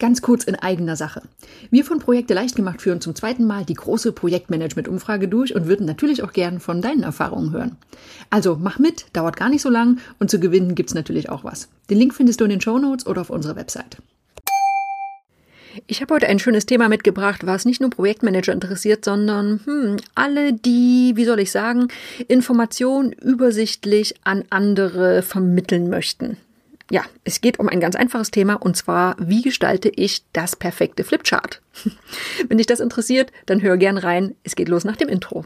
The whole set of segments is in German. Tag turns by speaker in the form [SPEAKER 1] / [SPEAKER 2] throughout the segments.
[SPEAKER 1] Ganz kurz in eigener Sache. Wir von Projekte leicht gemacht führen zum zweiten Mal die große Projektmanagement-Umfrage durch und würden natürlich auch gern von deinen Erfahrungen hören. Also mach mit, dauert gar nicht so lang und zu gewinnen gibt's natürlich auch was. Den Link findest du in den Show Notes oder auf unserer Website. Ich habe heute ein schönes Thema mitgebracht, was nicht nur Projektmanager interessiert, sondern hm, alle, die, wie soll ich sagen, Informationen übersichtlich an andere vermitteln möchten. Ja, es geht um ein ganz einfaches Thema und zwar, wie gestalte ich das perfekte Flipchart? Wenn dich das interessiert, dann hör gern rein. Es geht los nach dem Intro.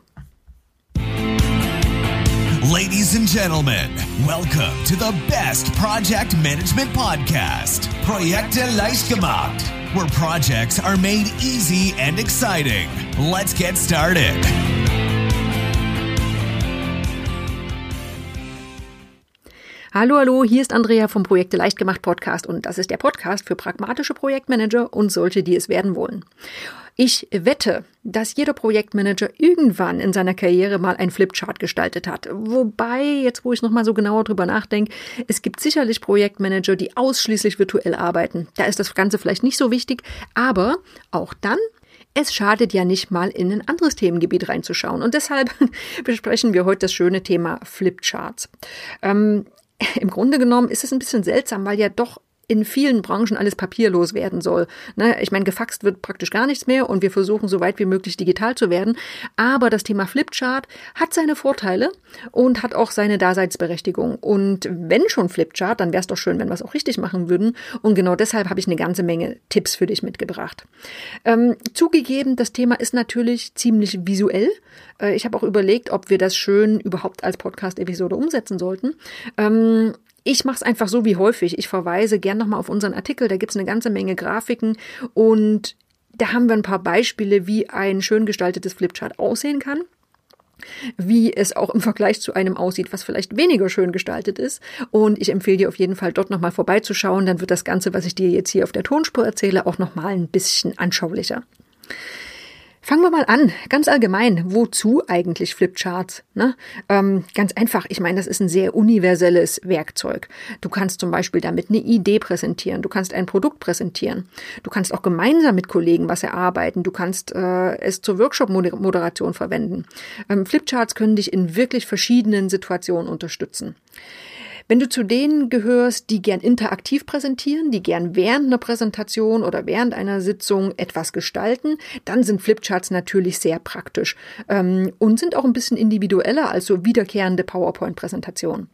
[SPEAKER 2] Ladies and gentlemen, welcome to the best project management podcast, Projekte leicht gemacht, where projects are made easy and exciting. Let's get started.
[SPEAKER 1] Hallo, hallo, hier ist Andrea vom Projekte leicht gemacht Podcast und das ist der Podcast für pragmatische Projektmanager und solche, die es werden wollen. Ich wette, dass jeder Projektmanager irgendwann in seiner Karriere mal ein Flipchart gestaltet hat. Wobei, jetzt wo ich nochmal so genauer drüber nachdenke, es gibt sicherlich Projektmanager, die ausschließlich virtuell arbeiten. Da ist das Ganze vielleicht nicht so wichtig, aber auch dann es schadet ja nicht mal in ein anderes Themengebiet reinzuschauen. Und deshalb besprechen wir heute das schöne Thema Flipcharts. Ähm, im Grunde genommen ist es ein bisschen seltsam, weil ja doch in vielen Branchen alles papierlos werden soll. Ne? Ich meine, gefaxt wird praktisch gar nichts mehr und wir versuchen so weit wie möglich digital zu werden. Aber das Thema Flipchart hat seine Vorteile und hat auch seine Daseinsberechtigung. Und wenn schon Flipchart, dann wäre es doch schön, wenn wir es auch richtig machen würden. Und genau deshalb habe ich eine ganze Menge Tipps für dich mitgebracht. Ähm, zugegeben, das Thema ist natürlich ziemlich visuell. Äh, ich habe auch überlegt, ob wir das schön überhaupt als Podcast-Episode umsetzen sollten. Ähm, ich mache es einfach so wie häufig. Ich verweise gern nochmal auf unseren Artikel, da gibt's eine ganze Menge Grafiken und da haben wir ein paar Beispiele, wie ein schön gestaltetes Flipchart aussehen kann wie es auch im Vergleich zu einem aussieht, was vielleicht weniger schön gestaltet ist. Und ich empfehle dir auf jeden Fall dort nochmal vorbeizuschauen. Dann wird das Ganze, was ich dir jetzt hier auf der Tonspur erzähle, auch nochmal ein bisschen anschaulicher. Fangen wir mal an, ganz allgemein. Wozu eigentlich Flipcharts? Ne? Ähm, ganz einfach, ich meine, das ist ein sehr universelles Werkzeug. Du kannst zum Beispiel damit eine Idee präsentieren, du kannst ein Produkt präsentieren, du kannst auch gemeinsam mit Kollegen was erarbeiten, du kannst äh, es zur Workshop-Moderation verwenden. Ähm, Flipcharts können dich in wirklich verschiedenen Situationen unterstützen. Wenn du zu denen gehörst, die gern interaktiv präsentieren, die gern während einer Präsentation oder während einer Sitzung etwas gestalten, dann sind Flipcharts natürlich sehr praktisch ähm, und sind auch ein bisschen individueller als so wiederkehrende PowerPoint-Präsentationen.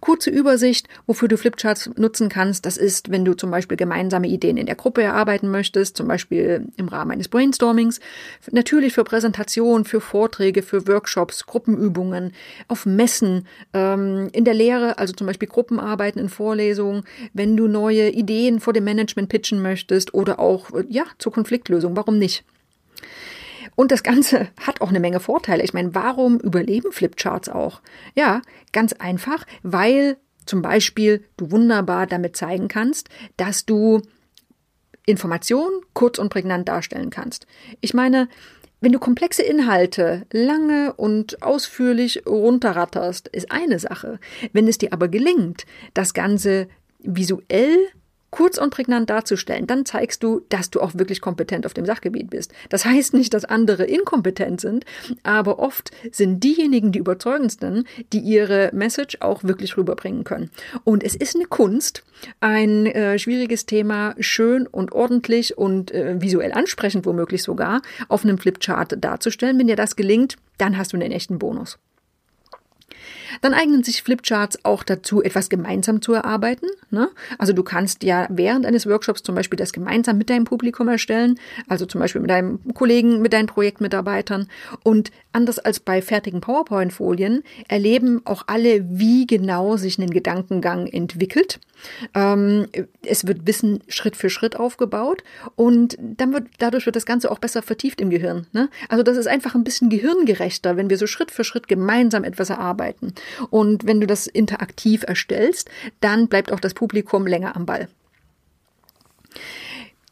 [SPEAKER 1] Kurze Übersicht, wofür du Flipcharts nutzen kannst. Das ist, wenn du zum Beispiel gemeinsame Ideen in der Gruppe erarbeiten möchtest, zum Beispiel im Rahmen eines Brainstormings. Natürlich für Präsentationen, für Vorträge, für Workshops, Gruppenübungen, auf Messen, ähm, in der Lehre, also zum Beispiel Gruppenarbeiten in Vorlesungen, wenn du neue Ideen vor dem Management pitchen möchtest oder auch, ja, zur Konfliktlösung. Warum nicht? Und das Ganze hat auch eine Menge Vorteile. Ich meine, warum überleben Flipcharts auch? Ja, ganz einfach, weil zum Beispiel du wunderbar damit zeigen kannst, dass du Informationen kurz und prägnant darstellen kannst. Ich meine, wenn du komplexe Inhalte lange und ausführlich runterratterst, ist eine Sache. Wenn es dir aber gelingt, das Ganze visuell kurz und prägnant darzustellen, dann zeigst du, dass du auch wirklich kompetent auf dem Sachgebiet bist. Das heißt nicht, dass andere inkompetent sind, aber oft sind diejenigen die überzeugendsten, die ihre Message auch wirklich rüberbringen können. Und es ist eine Kunst, ein äh, schwieriges Thema schön und ordentlich und äh, visuell ansprechend womöglich sogar auf einem Flipchart darzustellen. Wenn dir das gelingt, dann hast du einen echten Bonus. Dann eignen sich Flipcharts auch dazu, etwas gemeinsam zu erarbeiten. Ne? Also du kannst ja während eines Workshops zum Beispiel das gemeinsam mit deinem Publikum erstellen, also zum Beispiel mit deinem Kollegen, mit deinen Projektmitarbeitern. Und anders als bei fertigen PowerPoint-Folien erleben auch alle, wie genau sich ein Gedankengang entwickelt. Ähm, es wird Wissen Schritt für Schritt aufgebaut und dann wird, dadurch wird das Ganze auch besser vertieft im Gehirn. Ne? Also das ist einfach ein bisschen gehirngerechter, wenn wir so Schritt für Schritt gemeinsam etwas erarbeiten. Und wenn du das interaktiv erstellst, dann bleibt auch das Publikum länger am Ball.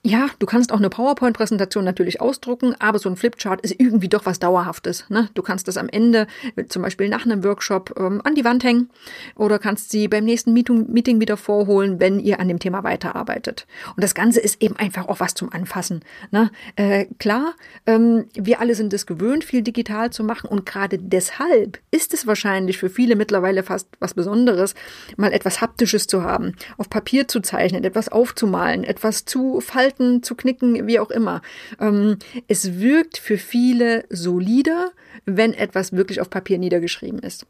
[SPEAKER 1] Ja, du kannst auch eine PowerPoint-Präsentation natürlich ausdrucken, aber so ein Flipchart ist irgendwie doch was Dauerhaftes. Ne? Du kannst das am Ende, zum Beispiel nach einem Workshop, ähm, an die Wand hängen oder kannst sie beim nächsten Meeting, Meeting wieder vorholen, wenn ihr an dem Thema weiterarbeitet. Und das Ganze ist eben einfach auch was zum Anfassen. Ne? Äh, klar, ähm, wir alle sind es gewöhnt, viel digital zu machen und gerade deshalb ist es wahrscheinlich für viele mittlerweile fast was Besonderes, mal etwas Haptisches zu haben, auf Papier zu zeichnen, etwas aufzumalen, etwas zu falten halten, zu knicken, wie auch immer. Ähm, es wirkt für viele solider, wenn etwas wirklich auf Papier niedergeschrieben ist.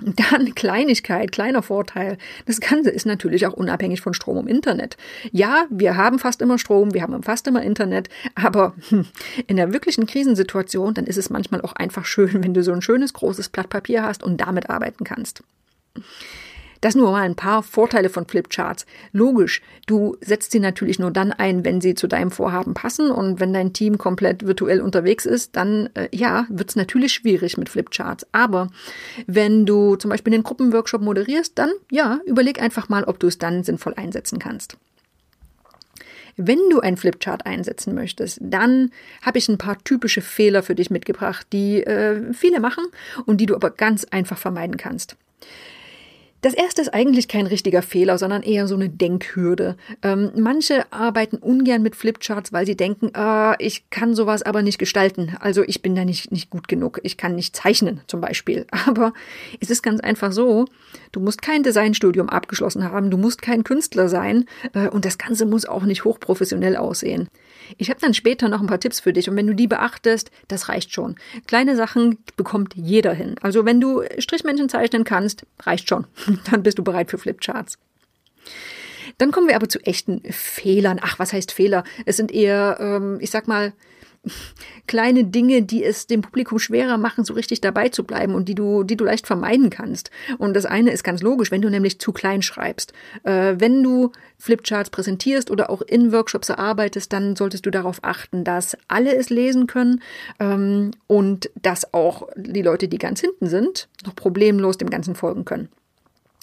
[SPEAKER 1] Dann Kleinigkeit, kleiner Vorteil. Das Ganze ist natürlich auch unabhängig von Strom und Internet. Ja, wir haben fast immer Strom, wir haben fast immer Internet, aber hm, in der wirklichen Krisensituation, dann ist es manchmal auch einfach schön, wenn du so ein schönes großes Blatt Papier hast und damit arbeiten kannst. Das nur mal ein paar Vorteile von Flipcharts. Logisch, du setzt sie natürlich nur dann ein, wenn sie zu deinem Vorhaben passen und wenn dein Team komplett virtuell unterwegs ist, dann äh, ja, wird es natürlich schwierig mit Flipcharts. Aber wenn du zum Beispiel den Gruppenworkshop moderierst, dann ja, überleg einfach mal, ob du es dann sinnvoll einsetzen kannst. Wenn du ein Flipchart einsetzen möchtest, dann habe ich ein paar typische Fehler für dich mitgebracht, die äh, viele machen und die du aber ganz einfach vermeiden kannst. Das erste ist eigentlich kein richtiger Fehler, sondern eher so eine Denkhürde. Ähm, manche arbeiten ungern mit Flipcharts, weil sie denken, äh, ich kann sowas aber nicht gestalten. Also ich bin da nicht, nicht gut genug. Ich kann nicht zeichnen zum Beispiel. Aber es ist ganz einfach so, du musst kein Designstudium abgeschlossen haben, du musst kein Künstler sein äh, und das Ganze muss auch nicht hochprofessionell aussehen. Ich habe dann später noch ein paar Tipps für dich und wenn du die beachtest, das reicht schon. Kleine Sachen bekommt jeder hin. Also wenn du Strichmännchen zeichnen kannst, reicht schon. Dann bist du bereit für Flipcharts. Dann kommen wir aber zu echten Fehlern. Ach, was heißt Fehler? Es sind eher, ähm, ich sag mal, kleine Dinge, die es dem Publikum schwerer machen, so richtig dabei zu bleiben und die du, die du leicht vermeiden kannst. Und das eine ist ganz logisch, wenn du nämlich zu klein schreibst. Äh, wenn du Flipcharts präsentierst oder auch in Workshops erarbeitest, dann solltest du darauf achten, dass alle es lesen können ähm, und dass auch die Leute, die ganz hinten sind, noch problemlos dem Ganzen folgen können.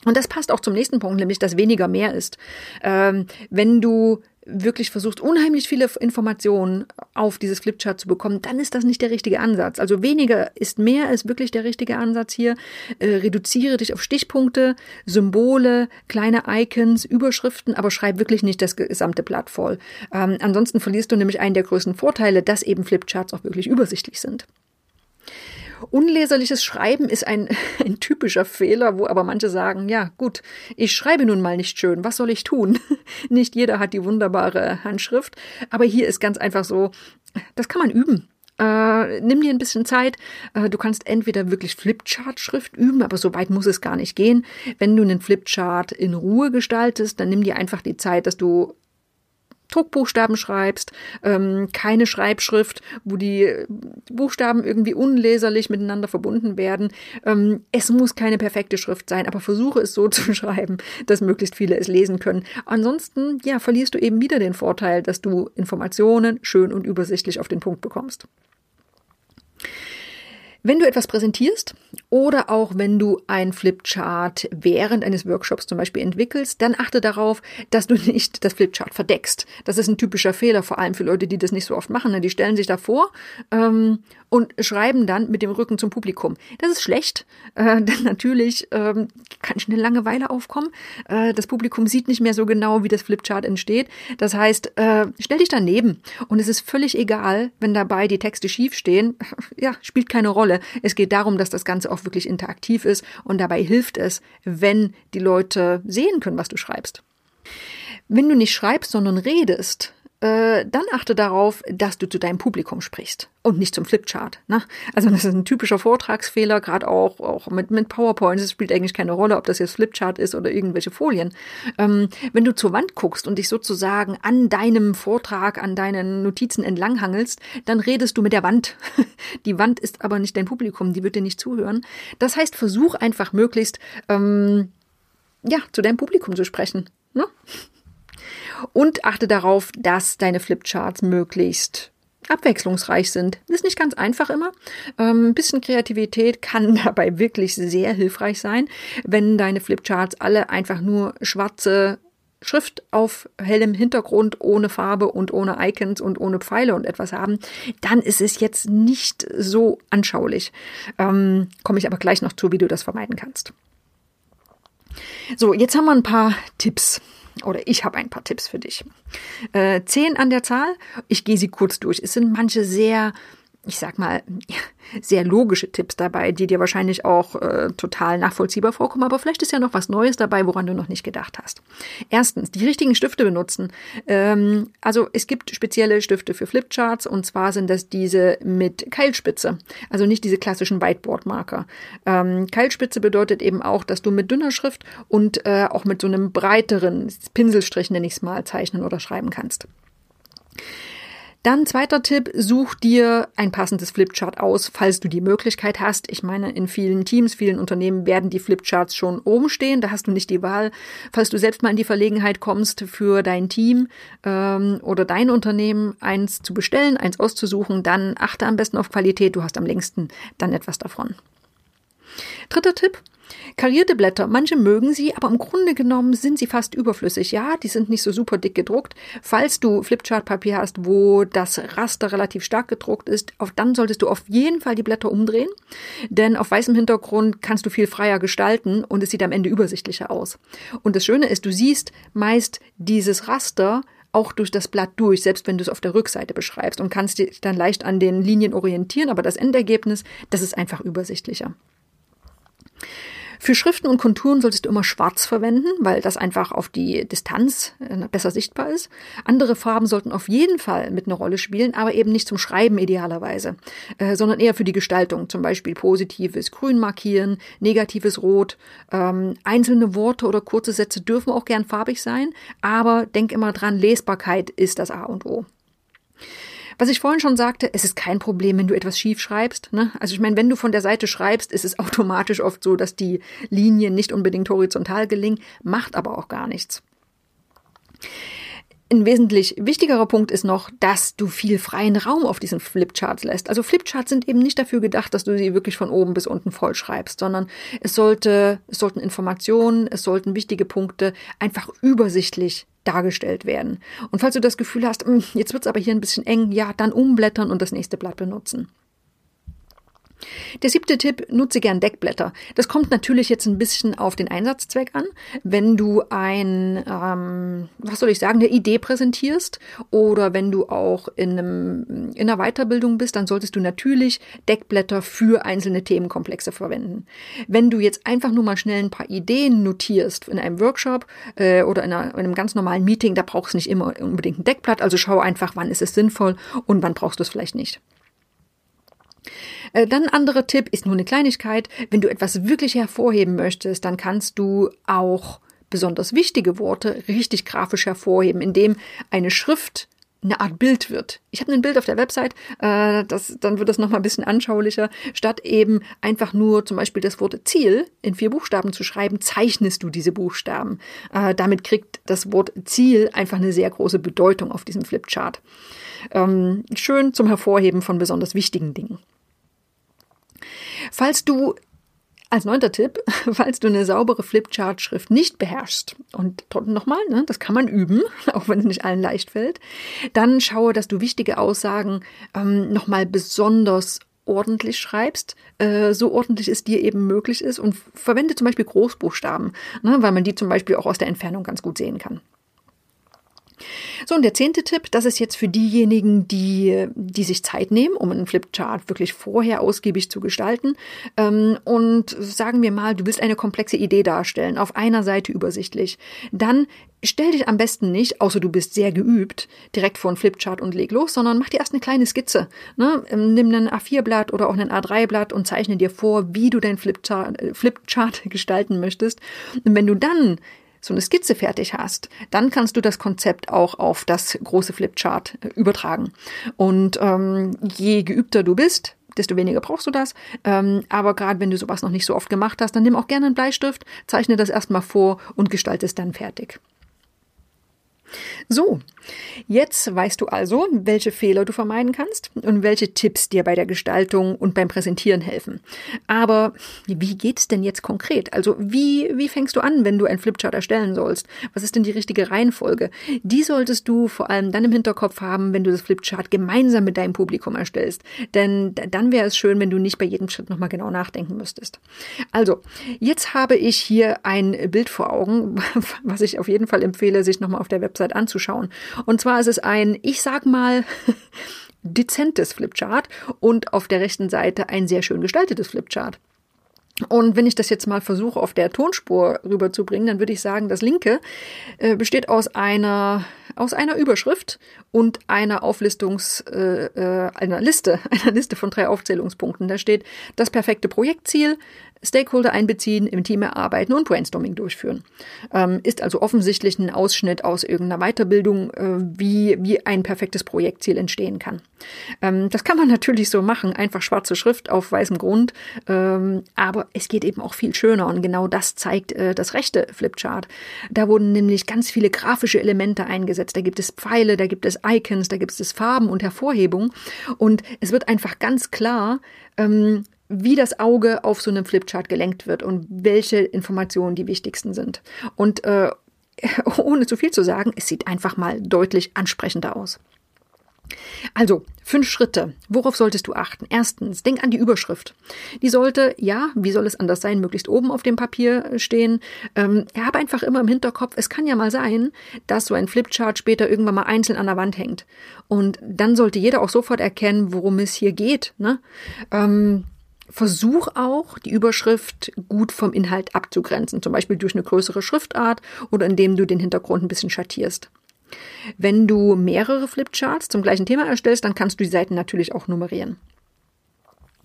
[SPEAKER 1] Und das passt auch zum nächsten Punkt, nämlich dass weniger mehr ist. Ähm, wenn du wirklich versuchst, unheimlich viele Informationen auf dieses Flipchart zu bekommen, dann ist das nicht der richtige Ansatz. Also weniger ist mehr ist wirklich der richtige Ansatz hier. Äh, reduziere dich auf Stichpunkte, Symbole, kleine Icons, Überschriften, aber schreib wirklich nicht das gesamte Blatt voll. Ähm, ansonsten verlierst du nämlich einen der größten Vorteile, dass eben Flipcharts auch wirklich übersichtlich sind. Unleserliches Schreiben ist ein, ein typischer Fehler, wo aber manche sagen, ja gut, ich schreibe nun mal nicht schön, was soll ich tun? Nicht jeder hat die wunderbare Handschrift, aber hier ist ganz einfach so, das kann man üben. Äh, nimm dir ein bisschen Zeit. Äh, du kannst entweder wirklich Flipchart-Schrift üben, aber so weit muss es gar nicht gehen. Wenn du einen Flipchart in Ruhe gestaltest, dann nimm dir einfach die Zeit, dass du Druckbuchstaben schreibst, ähm, keine Schreibschrift, wo die Buchstaben irgendwie unleserlich miteinander verbunden werden. Ähm, es muss keine perfekte Schrift sein, aber versuche es so zu schreiben, dass möglichst viele es lesen können. Ansonsten, ja, verlierst du eben wieder den Vorteil, dass du Informationen schön und übersichtlich auf den Punkt bekommst. Wenn du etwas präsentierst oder auch wenn du ein Flipchart während eines Workshops zum Beispiel entwickelst, dann achte darauf, dass du nicht das Flipchart verdeckst. Das ist ein typischer Fehler, vor allem für Leute, die das nicht so oft machen. Ne? Die stellen sich davor ähm, und schreiben dann mit dem Rücken zum Publikum. Das ist schlecht, äh, denn natürlich ähm, kann schnell Langeweile aufkommen. Äh, das Publikum sieht nicht mehr so genau, wie das Flipchart entsteht. Das heißt, äh, stell dich daneben und es ist völlig egal, wenn dabei die Texte schief stehen. ja, spielt keine Rolle. Rolle. Es geht darum, dass das Ganze auch wirklich interaktiv ist und dabei hilft es, wenn die Leute sehen können, was du schreibst. Wenn du nicht schreibst, sondern redest, äh, dann achte darauf, dass du zu deinem Publikum sprichst und nicht zum Flipchart. Ne? Also das ist ein typischer Vortragsfehler, gerade auch, auch mit, mit PowerPoint. Es spielt eigentlich keine Rolle, ob das jetzt Flipchart ist oder irgendwelche Folien. Ähm, wenn du zur Wand guckst und dich sozusagen an deinem Vortrag, an deinen Notizen entlanghangelst, dann redest du mit der Wand. Die Wand ist aber nicht dein Publikum, die wird dir nicht zuhören. Das heißt, versuch einfach möglichst ähm, ja, zu deinem Publikum zu sprechen. Ne? Und achte darauf, dass deine Flipcharts möglichst abwechslungsreich sind. ist nicht ganz einfach immer. Ähm, ein bisschen Kreativität kann dabei wirklich sehr hilfreich sein. Wenn deine Flipcharts alle einfach nur schwarze Schrift auf hellem Hintergrund ohne Farbe und ohne Icons und ohne Pfeile und etwas haben, dann ist es jetzt nicht so anschaulich. Ähm, Komme ich aber gleich noch zu, wie du das vermeiden kannst. So, jetzt haben wir ein paar Tipps. Oder ich habe ein paar Tipps für dich. Äh, zehn an der Zahl. Ich gehe sie kurz durch. Es sind manche sehr ich sag mal, sehr logische Tipps dabei, die dir wahrscheinlich auch äh, total nachvollziehbar vorkommen, aber vielleicht ist ja noch was Neues dabei, woran du noch nicht gedacht hast. Erstens, die richtigen Stifte benutzen. Ähm, also es gibt spezielle Stifte für Flipcharts und zwar sind das diese mit Keilspitze, also nicht diese klassischen Whiteboard-Marker. Ähm, Keilspitze bedeutet eben auch, dass du mit dünner Schrift und äh, auch mit so einem breiteren Pinselstrich, nenne ich es mal, zeichnen oder schreiben kannst. Dann zweiter Tipp, such dir ein passendes Flipchart aus, falls du die Möglichkeit hast. Ich meine, in vielen Teams, vielen Unternehmen werden die Flipcharts schon oben stehen. Da hast du nicht die Wahl. Falls du selbst mal in die Verlegenheit kommst, für dein Team ähm, oder dein Unternehmen eins zu bestellen, eins auszusuchen, dann achte am besten auf Qualität. Du hast am längsten dann etwas davon. Dritter Tipp, Karierte Blätter, manche mögen sie, aber im Grunde genommen sind sie fast überflüssig. Ja, die sind nicht so super dick gedruckt. Falls du Flipchart-Papier hast, wo das Raster relativ stark gedruckt ist, auf, dann solltest du auf jeden Fall die Blätter umdrehen, denn auf weißem Hintergrund kannst du viel freier gestalten und es sieht am Ende übersichtlicher aus. Und das Schöne ist, du siehst meist dieses Raster auch durch das Blatt durch, selbst wenn du es auf der Rückseite beschreibst und kannst dich dann leicht an den Linien orientieren, aber das Endergebnis, das ist einfach übersichtlicher. Für Schriften und Konturen solltest du immer schwarz verwenden, weil das einfach auf die Distanz äh, besser sichtbar ist. Andere Farben sollten auf jeden Fall mit einer Rolle spielen, aber eben nicht zum Schreiben idealerweise, äh, sondern eher für die Gestaltung. Zum Beispiel positives Grün markieren, negatives Rot. Ähm, einzelne Worte oder kurze Sätze dürfen auch gern farbig sein, aber denk immer dran, Lesbarkeit ist das A und O. Was ich vorhin schon sagte, es ist kein Problem, wenn du etwas schief schreibst. Ne? Also ich meine, wenn du von der Seite schreibst, ist es automatisch oft so, dass die Linien nicht unbedingt horizontal gelingen, macht aber auch gar nichts. Ein wesentlich wichtigerer Punkt ist noch, dass du viel freien Raum auf diesen Flipcharts lässt. Also Flipcharts sind eben nicht dafür gedacht, dass du sie wirklich von oben bis unten voll schreibst, sondern es sollte, es sollten Informationen, es sollten wichtige Punkte einfach übersichtlich dargestellt werden. Und falls du das Gefühl hast, hm, jetzt wird es aber hier ein bisschen eng, ja, dann umblättern und das nächste Blatt benutzen. Der siebte Tipp, nutze gern Deckblätter. Das kommt natürlich jetzt ein bisschen auf den Einsatzzweck an. Wenn du ein, ähm, was soll ich sagen, eine Idee präsentierst oder wenn du auch in, einem, in einer Weiterbildung bist, dann solltest du natürlich Deckblätter für einzelne Themenkomplexe verwenden. Wenn du jetzt einfach nur mal schnell ein paar Ideen notierst in einem Workshop äh, oder in, einer, in einem ganz normalen Meeting, da brauchst du nicht immer unbedingt ein Deckblatt. Also schau einfach, wann ist es sinnvoll und wann brauchst du es vielleicht nicht. Äh, dann ein anderer Tipp ist nur eine Kleinigkeit. Wenn du etwas wirklich hervorheben möchtest, dann kannst du auch besonders wichtige Worte richtig grafisch hervorheben, indem eine Schrift eine Art Bild wird. Ich habe ein Bild auf der Website, äh, das, dann wird das nochmal ein bisschen anschaulicher. Statt eben einfach nur zum Beispiel das Wort Ziel in vier Buchstaben zu schreiben, zeichnest du diese Buchstaben. Äh, damit kriegt das Wort Ziel einfach eine sehr große Bedeutung auf diesem Flipchart. Ähm, schön zum Hervorheben von besonders wichtigen Dingen. Falls du als neunter Tipp, falls du eine saubere Flipchart-Schrift nicht beherrschst, und nochmal, ne, das kann man üben, auch wenn es nicht allen leicht fällt, dann schaue, dass du wichtige Aussagen ähm, nochmal besonders ordentlich schreibst, äh, so ordentlich es dir eben möglich ist und verwende zum Beispiel Großbuchstaben, ne, weil man die zum Beispiel auch aus der Entfernung ganz gut sehen kann. So, und der zehnte Tipp, das ist jetzt für diejenigen, die, die sich Zeit nehmen, um einen Flipchart wirklich vorher ausgiebig zu gestalten. Ähm, und sagen wir mal, du willst eine komplexe Idee darstellen, auf einer Seite übersichtlich. Dann stell dich am besten nicht, außer du bist sehr geübt, direkt vor einen Flipchart und leg los, sondern mach dir erst eine kleine Skizze. Ne? Ähm, nimm ein A4-Blatt oder auch ein A3-Blatt und zeichne dir vor, wie du dein Flipchart, äh, Flipchart gestalten möchtest. Und wenn du dann so eine Skizze fertig hast, dann kannst du das Konzept auch auf das große Flipchart äh, übertragen. Und ähm, je geübter du bist, desto weniger brauchst du das. Ähm, aber gerade wenn du sowas noch nicht so oft gemacht hast, dann nimm auch gerne einen Bleistift, zeichne das erstmal vor und gestalte es dann fertig. So, Jetzt weißt du also, welche Fehler du vermeiden kannst und welche Tipps dir bei der Gestaltung und beim Präsentieren helfen. Aber wie geht's denn jetzt konkret? Also wie, wie fängst du an, wenn du ein Flipchart erstellen sollst? Was ist denn die richtige Reihenfolge? Die solltest du vor allem dann im Hinterkopf haben, wenn du das Flipchart gemeinsam mit deinem Publikum erstellst. Denn dann wäre es schön, wenn du nicht bei jedem Schritt nochmal genau nachdenken müsstest. Also, jetzt habe ich hier ein Bild vor Augen, was ich auf jeden Fall empfehle, sich nochmal auf der Website anzuschauen. Und zwar ist es ein, ich sag mal, dezentes Flipchart und auf der rechten Seite ein sehr schön gestaltetes Flipchart. Und wenn ich das jetzt mal versuche, auf der Tonspur rüberzubringen, dann würde ich sagen, das linke äh, besteht aus einer, aus einer Überschrift und einer Auflistungs, äh, äh einer Liste, einer Liste von drei Aufzählungspunkten. Da steht das perfekte Projektziel, Stakeholder einbeziehen, im Team erarbeiten und Brainstorming durchführen. Ähm, ist also offensichtlich ein Ausschnitt aus irgendeiner Weiterbildung, äh, wie, wie ein perfektes Projektziel entstehen kann. Ähm, das kann man natürlich so machen, einfach schwarze Schrift auf weißem Grund, ähm, aber es geht eben auch viel schöner und genau das zeigt äh, das rechte Flipchart. Da wurden nämlich ganz viele grafische Elemente eingesetzt. Da gibt es Pfeile, da gibt es Icons, da gibt es Farben und Hervorhebung und es wird einfach ganz klar, ähm, wie das Auge auf so einem Flipchart gelenkt wird und welche Informationen die wichtigsten sind. Und äh, ohne zu viel zu sagen, es sieht einfach mal deutlich ansprechender aus. Also, fünf Schritte. Worauf solltest du achten? Erstens, denk an die Überschrift. Die sollte, ja, wie soll es anders sein, möglichst oben auf dem Papier stehen. Ähm, habe einfach immer im Hinterkopf, es kann ja mal sein, dass so ein Flipchart später irgendwann mal einzeln an der Wand hängt. Und dann sollte jeder auch sofort erkennen, worum es hier geht. Ne? Ähm, Versuch auch, die Überschrift gut vom Inhalt abzugrenzen, zum Beispiel durch eine größere Schriftart oder indem du den Hintergrund ein bisschen schattierst. Wenn du mehrere Flipcharts zum gleichen Thema erstellst, dann kannst du die Seiten natürlich auch nummerieren.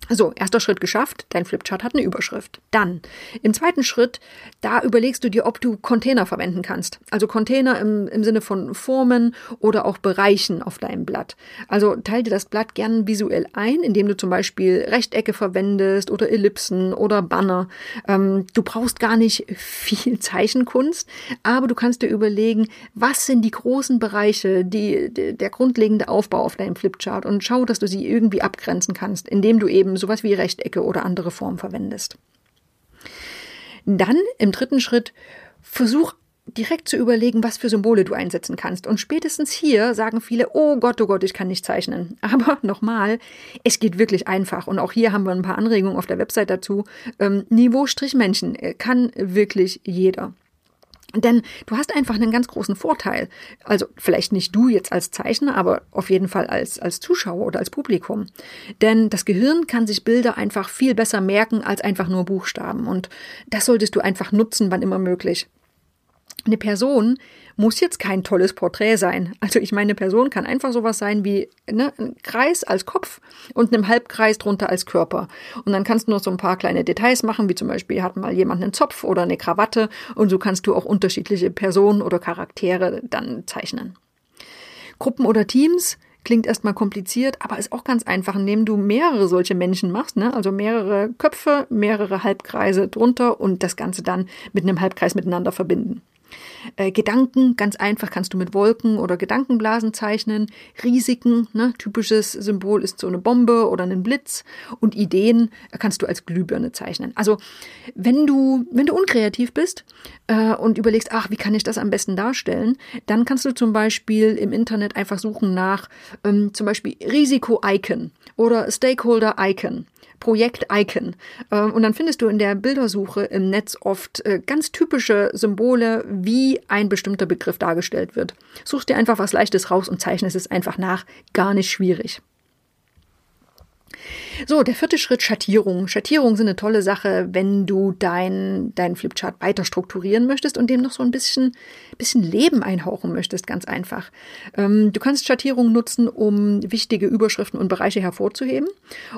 [SPEAKER 1] So, erster Schritt geschafft, dein Flipchart hat eine Überschrift. Dann, im zweiten Schritt, da überlegst du dir, ob du Container verwenden kannst. Also Container im, im Sinne von Formen oder auch Bereichen auf deinem Blatt. Also teile dir das Blatt gern visuell ein, indem du zum Beispiel Rechtecke verwendest oder Ellipsen oder Banner. Ähm, du brauchst gar nicht viel Zeichenkunst, aber du kannst dir überlegen, was sind die großen Bereiche, die, der grundlegende Aufbau auf deinem Flipchart und schau, dass du sie irgendwie abgrenzen kannst, indem du eben sowas wie Rechtecke oder andere Formen verwendest. Dann im dritten Schritt versuch direkt zu überlegen, was für Symbole du einsetzen kannst. Und spätestens hier sagen viele, oh Gott, oh Gott, ich kann nicht zeichnen. Aber nochmal, es geht wirklich einfach. Und auch hier haben wir ein paar Anregungen auf der Website dazu. Ähm, Niveau Strichmännchen äh, kann wirklich jeder. Denn du hast einfach einen ganz großen Vorteil. Also vielleicht nicht du jetzt als Zeichner, aber auf jeden Fall als, als Zuschauer oder als Publikum. Denn das Gehirn kann sich Bilder einfach viel besser merken als einfach nur Buchstaben. Und das solltest du einfach nutzen, wann immer möglich. Eine Person muss jetzt kein tolles Porträt sein. Also ich meine, eine Person kann einfach sowas sein wie ne, ein Kreis als Kopf und einem Halbkreis drunter als Körper. Und dann kannst du noch so ein paar kleine Details machen, wie zum Beispiel hat mal jemand einen Zopf oder eine Krawatte und so kannst du auch unterschiedliche Personen oder Charaktere dann zeichnen. Gruppen oder Teams klingt erstmal kompliziert, aber ist auch ganz einfach, indem du mehrere solche Menschen machst, ne? also mehrere Köpfe, mehrere Halbkreise drunter und das Ganze dann mit einem Halbkreis miteinander verbinden. Äh, Gedanken, ganz einfach kannst du mit Wolken oder Gedankenblasen zeichnen. Risiken, ne, typisches Symbol ist so eine Bombe oder ein Blitz. Und Ideen kannst du als Glühbirne zeichnen. Also wenn du, wenn du unkreativ bist äh, und überlegst, ach, wie kann ich das am besten darstellen, dann kannst du zum Beispiel im Internet einfach suchen nach ähm, zum Beispiel Risiko-Icon oder Stakeholder-Icon. Projekt-Icon. Ähm, und dann findest du in der Bildersuche im Netz oft äh, ganz typische Symbole, wie ein bestimmter Begriff dargestellt wird. Such dir einfach was Leichtes raus und zeichne es einfach nach. Gar nicht schwierig. So, der vierte Schritt Schattierung. Schattierungen sind eine tolle Sache, wenn du dein, dein Flipchart weiter strukturieren möchtest und dem noch so ein bisschen, bisschen Leben einhauchen möchtest, ganz einfach. Ähm, du kannst Schattierungen nutzen, um wichtige Überschriften und Bereiche hervorzuheben.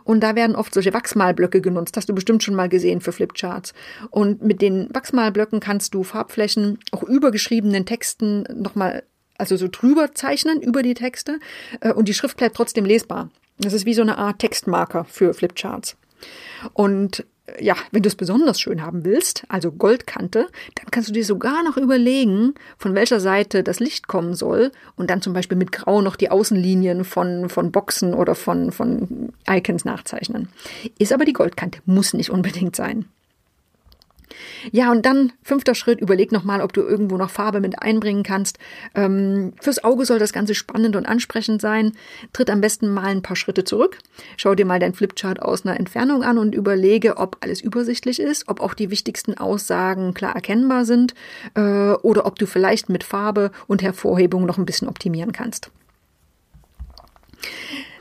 [SPEAKER 1] Und da werden oft solche Wachsmalblöcke genutzt. Hast du bestimmt schon mal gesehen für Flipcharts. Und mit den Wachsmalblöcken kannst du Farbflächen auch übergeschriebenen Texten nochmal also so drüber zeichnen über die Texte äh, und die Schrift bleibt trotzdem lesbar. Das ist wie so eine Art Textmarker für Flipcharts. Und ja, wenn du es besonders schön haben willst, also Goldkante, dann kannst du dir sogar noch überlegen, von welcher Seite das Licht kommen soll und dann zum Beispiel mit Grau noch die Außenlinien von, von Boxen oder von, von Icons nachzeichnen. Ist aber die Goldkante, muss nicht unbedingt sein. Ja, und dann fünfter Schritt, überleg nochmal, ob du irgendwo noch Farbe mit einbringen kannst. Ähm, fürs Auge soll das Ganze spannend und ansprechend sein. Tritt am besten mal ein paar Schritte zurück. Schau dir mal dein Flipchart aus einer Entfernung an und überlege, ob alles übersichtlich ist, ob auch die wichtigsten Aussagen klar erkennbar sind äh, oder ob du vielleicht mit Farbe und Hervorhebung noch ein bisschen optimieren kannst.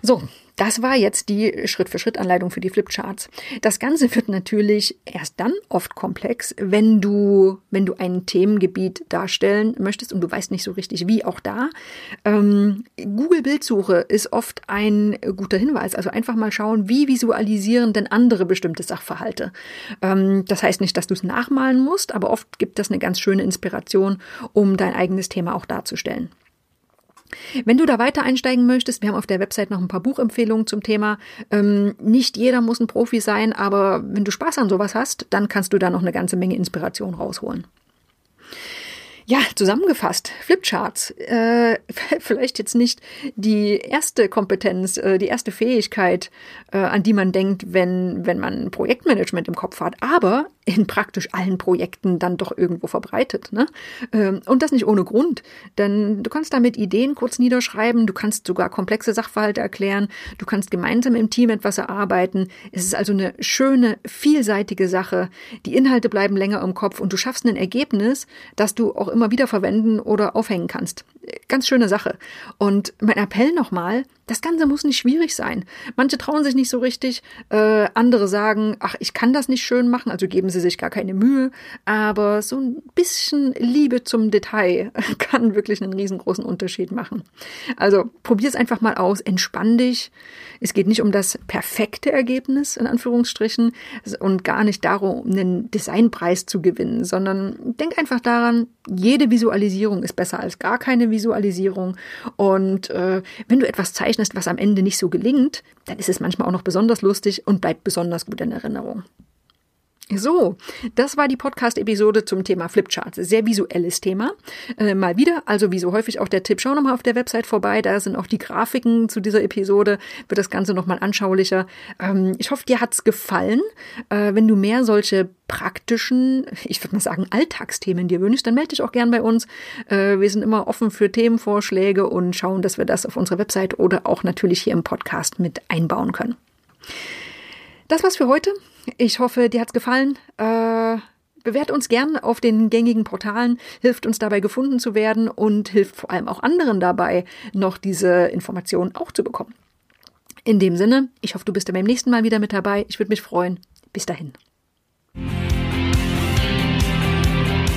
[SPEAKER 1] So, das war jetzt die Schritt-für-Schritt-Anleitung für die Flipcharts. Das Ganze wird natürlich erst dann oft komplex, wenn du, wenn du ein Themengebiet darstellen möchtest und du weißt nicht so richtig wie, auch da. Ähm, Google Bildsuche ist oft ein guter Hinweis. Also einfach mal schauen, wie visualisieren denn andere bestimmte Sachverhalte. Ähm, das heißt nicht, dass du es nachmalen musst, aber oft gibt das eine ganz schöne Inspiration, um dein eigenes Thema auch darzustellen. Wenn du da weiter einsteigen möchtest, wir haben auf der Website noch ein paar Buchempfehlungen zum Thema. Ähm, nicht jeder muss ein Profi sein, aber wenn du Spaß an sowas hast, dann kannst du da noch eine ganze Menge Inspiration rausholen. Ja, zusammengefasst, Flipcharts. Äh, vielleicht jetzt nicht die erste Kompetenz, äh, die erste Fähigkeit, äh, an die man denkt, wenn, wenn man Projektmanagement im Kopf hat, aber in praktisch allen Projekten dann doch irgendwo verbreitet. Ne? Ähm, und das nicht ohne Grund, denn du kannst damit Ideen kurz niederschreiben, du kannst sogar komplexe Sachverhalte erklären, du kannst gemeinsam im Team etwas erarbeiten. Es ist also eine schöne, vielseitige Sache. Die Inhalte bleiben länger im Kopf und du schaffst ein Ergebnis, das du auch immer wieder verwenden oder aufhängen kannst. Ganz schöne Sache. Und mein Appell nochmal, das Ganze muss nicht schwierig sein. Manche trauen sich nicht so richtig, äh, andere sagen, ach, ich kann das nicht schön machen, also geben sie sich gar keine Mühe. Aber so ein bisschen Liebe zum Detail kann wirklich einen riesengroßen Unterschied machen. Also probier es einfach mal aus, entspann dich. Es geht nicht um das perfekte Ergebnis, in Anführungsstrichen, und gar nicht darum, einen Designpreis zu gewinnen, sondern denk einfach daran, jede Visualisierung ist besser als gar keine Visualisierung. Und äh, wenn du etwas zeichnest, was am Ende nicht so gelingt, dann ist es manchmal auch noch besonders lustig und bleibt besonders gut in Erinnerung. So, das war die Podcast-Episode zum Thema Flipcharts. Sehr visuelles Thema. Äh, mal wieder, also wie so häufig auch der Tipp, schau nochmal auf der Website vorbei, da sind auch die Grafiken zu dieser Episode, wird das Ganze nochmal anschaulicher. Ähm, ich hoffe, dir hat's gefallen. Äh, wenn du mehr solche praktischen, ich würde mal sagen, Alltagsthemen dir wünschst, dann melde dich auch gern bei uns. Äh, wir sind immer offen für Themenvorschläge und schauen, dass wir das auf unserer Website oder auch natürlich hier im Podcast mit einbauen können. Das war's für heute. Ich hoffe, dir hat's gefallen. Äh, bewährt uns gern auf den gängigen Portalen, hilft uns dabei gefunden zu werden und hilft vor allem auch anderen dabei, noch diese Informationen auch zu bekommen. In dem Sinne, ich hoffe, du bist beim nächsten Mal wieder mit dabei. Ich würde mich freuen. Bis dahin.